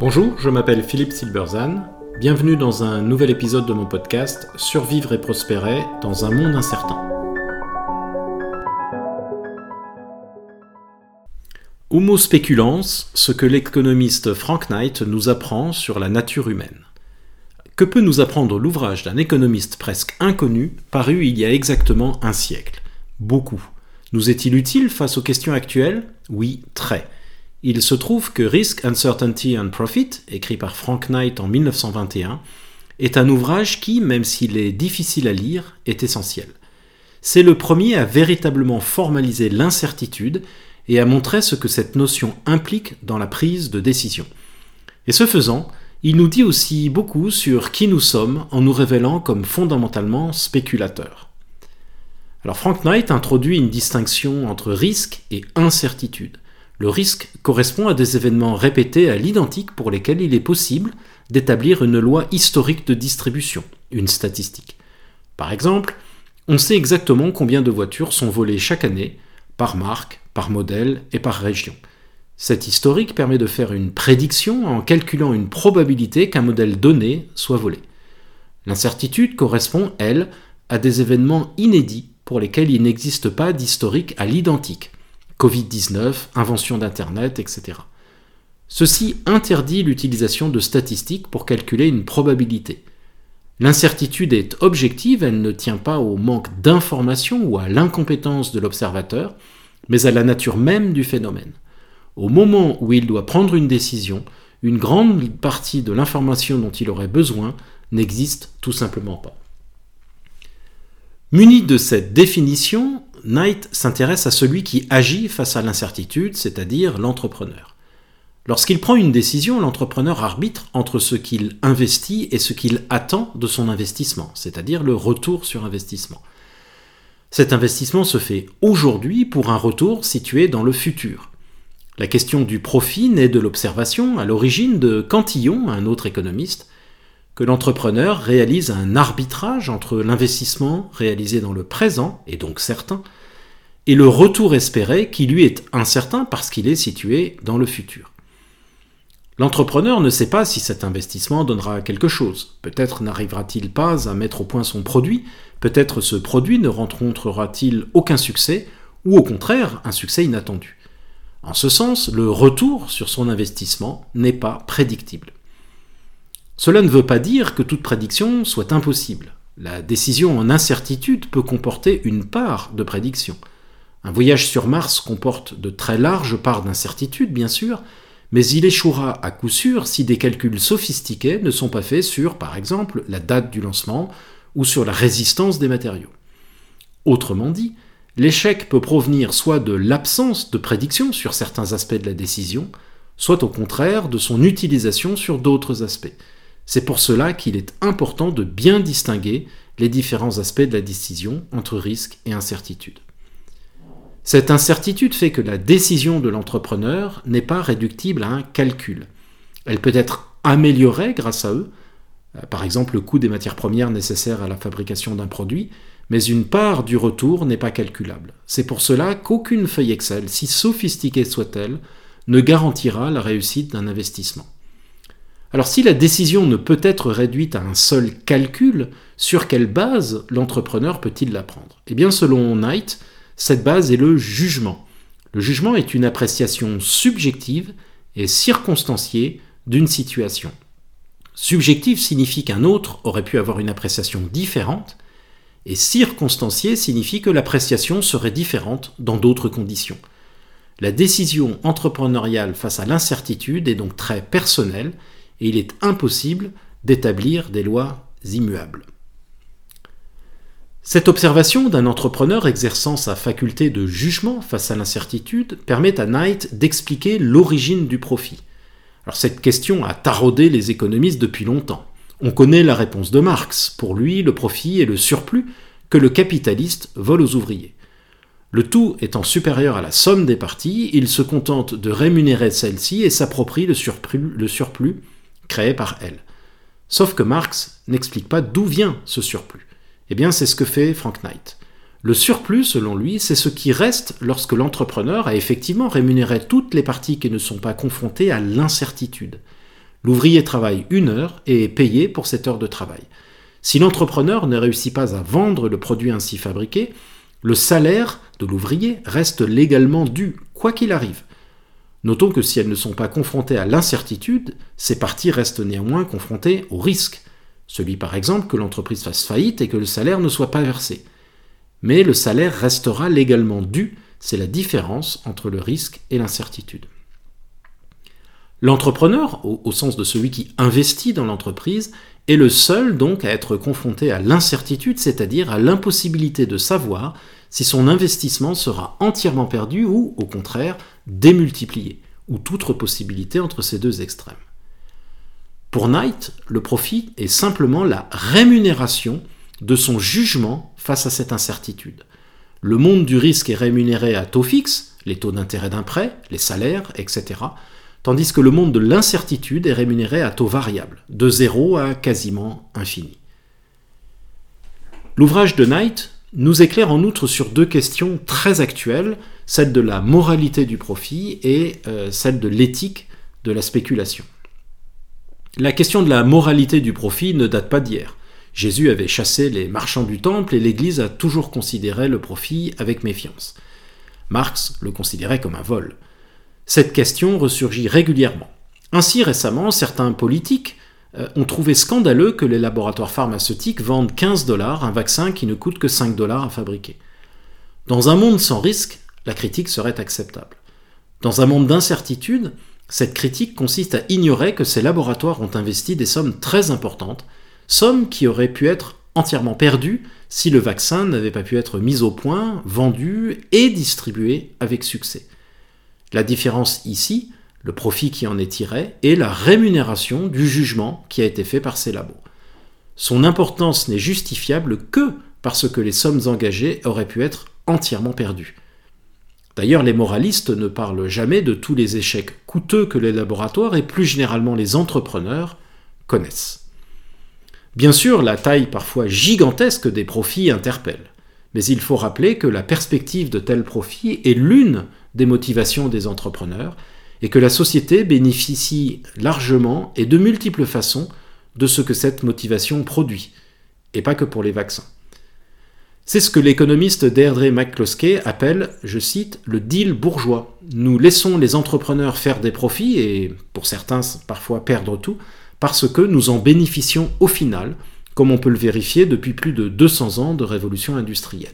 Bonjour, je m'appelle Philippe Silberzan. Bienvenue dans un nouvel épisode de mon podcast Survivre et prospérer dans un monde incertain. Homo speculans, ce que l'économiste Frank Knight nous apprend sur la nature humaine. Que peut nous apprendre l'ouvrage d'un économiste presque inconnu, paru il y a exactement un siècle? Beaucoup. Nous est-il utile face aux questions actuelles? Oui, très. Il se trouve que Risk, Uncertainty and Profit, écrit par Frank Knight en 1921, est un ouvrage qui, même s'il est difficile à lire, est essentiel. C'est le premier à véritablement formaliser l'incertitude et à montrer ce que cette notion implique dans la prise de décision. Et ce faisant, il nous dit aussi beaucoup sur qui nous sommes en nous révélant comme fondamentalement spéculateurs. Alors Frank Knight introduit une distinction entre risque et incertitude. Le risque correspond à des événements répétés à l'identique pour lesquels il est possible d'établir une loi historique de distribution, une statistique. Par exemple, on sait exactement combien de voitures sont volées chaque année, par marque, par modèle et par région. Cet historique permet de faire une prédiction en calculant une probabilité qu'un modèle donné soit volé. L'incertitude correspond, elle, à des événements inédits pour lesquels il n'existe pas d'historique à l'identique. Covid-19, invention d'Internet, etc. Ceci interdit l'utilisation de statistiques pour calculer une probabilité. L'incertitude est objective, elle ne tient pas au manque d'information ou à l'incompétence de l'observateur, mais à la nature même du phénomène. Au moment où il doit prendre une décision, une grande partie de l'information dont il aurait besoin n'existe tout simplement pas. Muni de cette définition, Knight s'intéresse à celui qui agit face à l'incertitude, c'est-à-dire l'entrepreneur. Lorsqu'il prend une décision, l'entrepreneur arbitre entre ce qu'il investit et ce qu'il attend de son investissement, c'est-à-dire le retour sur investissement. Cet investissement se fait aujourd'hui pour un retour situé dans le futur. La question du profit naît de l'observation à l'origine de Cantillon, un autre économiste, que l'entrepreneur réalise un arbitrage entre l'investissement réalisé dans le présent, et donc certain, et le retour espéré qui lui est incertain parce qu'il est situé dans le futur. L'entrepreneur ne sait pas si cet investissement donnera quelque chose. Peut-être n'arrivera-t-il pas à mettre au point son produit, peut-être ce produit ne rencontrera-t-il aucun succès, ou au contraire un succès inattendu. En ce sens, le retour sur son investissement n'est pas prédictible. Cela ne veut pas dire que toute prédiction soit impossible. La décision en incertitude peut comporter une part de prédiction. Un voyage sur Mars comporte de très larges parts d'incertitude, bien sûr, mais il échouera à coup sûr si des calculs sophistiqués ne sont pas faits sur, par exemple, la date du lancement ou sur la résistance des matériaux. Autrement dit, l'échec peut provenir soit de l'absence de prédiction sur certains aspects de la décision, soit au contraire de son utilisation sur d'autres aspects. C'est pour cela qu'il est important de bien distinguer les différents aspects de la décision entre risque et incertitude. Cette incertitude fait que la décision de l'entrepreneur n'est pas réductible à un calcul. Elle peut être améliorée grâce à eux, euh, par exemple le coût des matières premières nécessaires à la fabrication d'un produit, mais une part du retour n'est pas calculable. C'est pour cela qu'aucune feuille Excel, si sophistiquée soit-elle, ne garantira la réussite d'un investissement. Alors si la décision ne peut être réduite à un seul calcul, sur quelle base l'entrepreneur peut-il la prendre? Eh bien selon Knight, cette base est le jugement. Le jugement est une appréciation subjective et circonstanciée d'une situation. Subjective signifie qu'un autre aurait pu avoir une appréciation différente, et circonstanciée signifie que l'appréciation serait différente dans d'autres conditions. La décision entrepreneuriale face à l'incertitude est donc très personnelle et il est impossible d'établir des lois immuables. Cette observation d'un entrepreneur exerçant sa faculté de jugement face à l'incertitude permet à Knight d'expliquer l'origine du profit. Alors cette question a taraudé les économistes depuis longtemps. On connaît la réponse de Marx. Pour lui, le profit est le surplus que le capitaliste vole aux ouvriers. Le tout étant supérieur à la somme des parties, il se contente de rémunérer celle-ci et s'approprie le surplus, le surplus créé par elle. Sauf que Marx n'explique pas d'où vient ce surplus. Eh bien, c'est ce que fait Frank Knight. Le surplus, selon lui, c'est ce qui reste lorsque l'entrepreneur a effectivement rémunéré toutes les parties qui ne sont pas confrontées à l'incertitude. L'ouvrier travaille une heure et est payé pour cette heure de travail. Si l'entrepreneur ne réussit pas à vendre le produit ainsi fabriqué, le salaire de l'ouvrier reste légalement dû, quoi qu'il arrive. Notons que si elles ne sont pas confrontées à l'incertitude, ces parties restent néanmoins confrontées au risque, celui par exemple que l'entreprise fasse faillite et que le salaire ne soit pas versé. Mais le salaire restera légalement dû, c'est la différence entre le risque et l'incertitude. L'entrepreneur, au, sens de celui qui investit dans l'entreprise, est le seul donc à être confronté à l'incertitude, c'est-à-dire à, l'impossibilité de savoir si son investissement sera entièrement perdu ou, au contraire, démultiplié, ou toute possibilité entre ces deux extrêmes. Pour Knight, le profit est simplement la rémunération de son jugement face à cette incertitude. Le monde du risque est rémunéré à taux fixe, les taux d'intérêt d'un prêt, les salaires, etc., tandis que le monde de l'incertitude est rémunéré à taux variable, de zéro à quasiment infini. L'ouvrage de Knight nous éclaire en outre sur deux questions très actuelles, celle de la moralité du profit et euh, celle de l'éthique de la spéculation. La question de la moralité du profit ne date pas d'hier. Jésus avait chassé les marchands du temple et l'Église a toujours considéré le profit avec méfiance. Marx le considérait comme un vol. Cette question ressurgit régulièrement. Ainsi, récemment, certains politiques ont trouvé scandaleux que les laboratoires pharmaceutiques vendent 15 dollars un vaccin qui ne coûte que 5 dollars à fabriquer. Dans un monde sans risque, la critique serait acceptable. Dans un monde d'incertitude, cette critique consiste à ignorer que ces laboratoires ont investi des sommes très importantes, sommes qui auraient pu être entièrement perdues si le vaccin n'avait pas pu être mis au point, vendu et distribué avec succès. La différence ici, le profit qui en est tiré, est la rémunération du jugement qui a été fait par ces labos. Son importance n'est justifiable que parce que les sommes engagées auraient pu être entièrement perdues. D'ailleurs, les moralistes ne parlent jamais de tous les échecs coûteux que les laboratoires et plus généralement les entrepreneurs connaissent. Bien sûr, la taille parfois gigantesque des profits interpelle, mais il faut rappeler que la perspective de tels profits est l'une des motivations des entrepreneurs, et que la société bénéficie largement et de multiples façons de ce que cette motivation produit, et pas que pour les vaccins. C'est ce que l'économiste Deirdre McCloskey appelle, je cite, le deal bourgeois. Nous laissons les entrepreneurs faire des profits, et pour certains parfois perdre tout, parce que nous en bénéficions au final, comme on peut le vérifier depuis plus de 200 ans de révolution industrielle.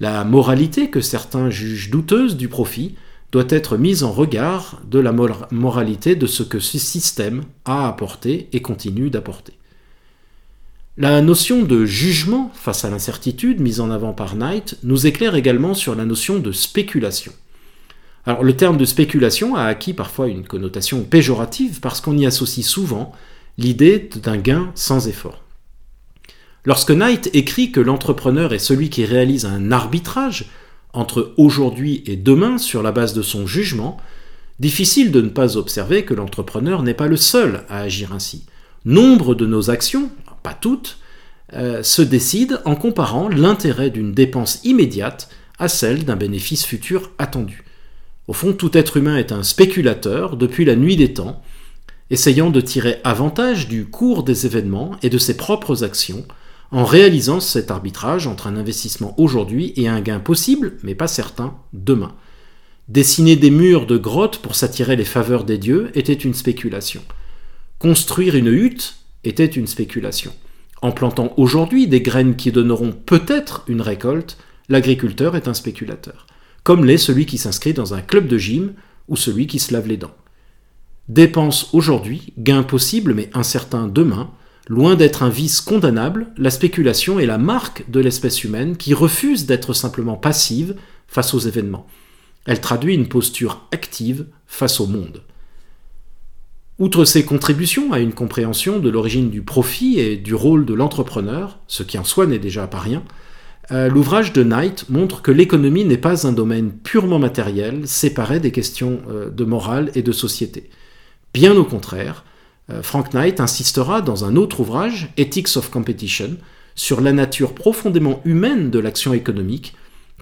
La moralité que certains jugent douteuse du profit doit être mise en regard de la moralité de ce que ce système a apporté et continue d'apporter. La notion de jugement face à l'incertitude mise en avant par Knight nous éclaire également sur la notion de spéculation. Alors le terme de spéculation a acquis parfois une connotation péjorative parce qu'on y associe souvent l'idée d'un gain sans effort. Lorsque Knight écrit que l'entrepreneur est celui qui réalise un arbitrage entre aujourd'hui et demain sur la base de son jugement, difficile de ne pas observer que l'entrepreneur n'est pas le seul à agir ainsi. Nombre de nos actions, pas toutes, euh, se décident en comparant l'intérêt d'une dépense immédiate à celle d'un bénéfice futur attendu. Au fond, tout être humain est un spéculateur depuis la nuit des temps, essayant de tirer avantage du cours des événements et de ses propres actions en réalisant cet arbitrage entre un investissement aujourd'hui et un gain possible, mais pas certain, demain. Dessiner des murs de grottes pour s'attirer les faveurs des dieux était une spéculation. Construire une hutte était une spéculation. En plantant aujourd'hui des graines qui donneront peut-être une récolte, l'agriculteur est un spéculateur, comme l'est celui qui s'inscrit dans un club de gym ou celui qui se lave les dents. Dépense aujourd'hui, gain possible mais incertain demain, Loin d'être un vice condamnable, la spéculation est la marque de l'espèce humaine qui refuse d'être simplement passive face aux événements. Elle traduit une posture active face au monde. Outre ses contributions à une compréhension de l'origine du profit et du rôle de l'entrepreneur, ce qui en soi n'est déjà pas rien, euh, l'ouvrage de Knight montre que l'économie n'est pas un domaine purement matériel, séparé des questions euh, de morale et de société. Bien au contraire, Frank Knight insistera dans un autre ouvrage, Ethics of Competition, sur la nature profondément humaine de l'action économique,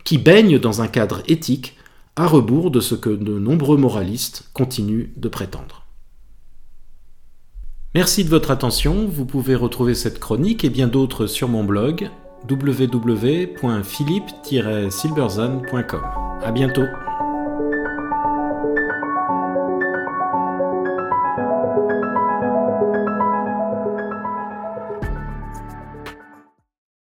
qui baigne dans un cadre éthique à rebours de ce que de nombreux moralistes continuent de prétendre. Merci de votre attention, vous pouvez retrouver cette chronique et bien d'autres sur mon blog www.philippe-silberzan.com. À bientôt.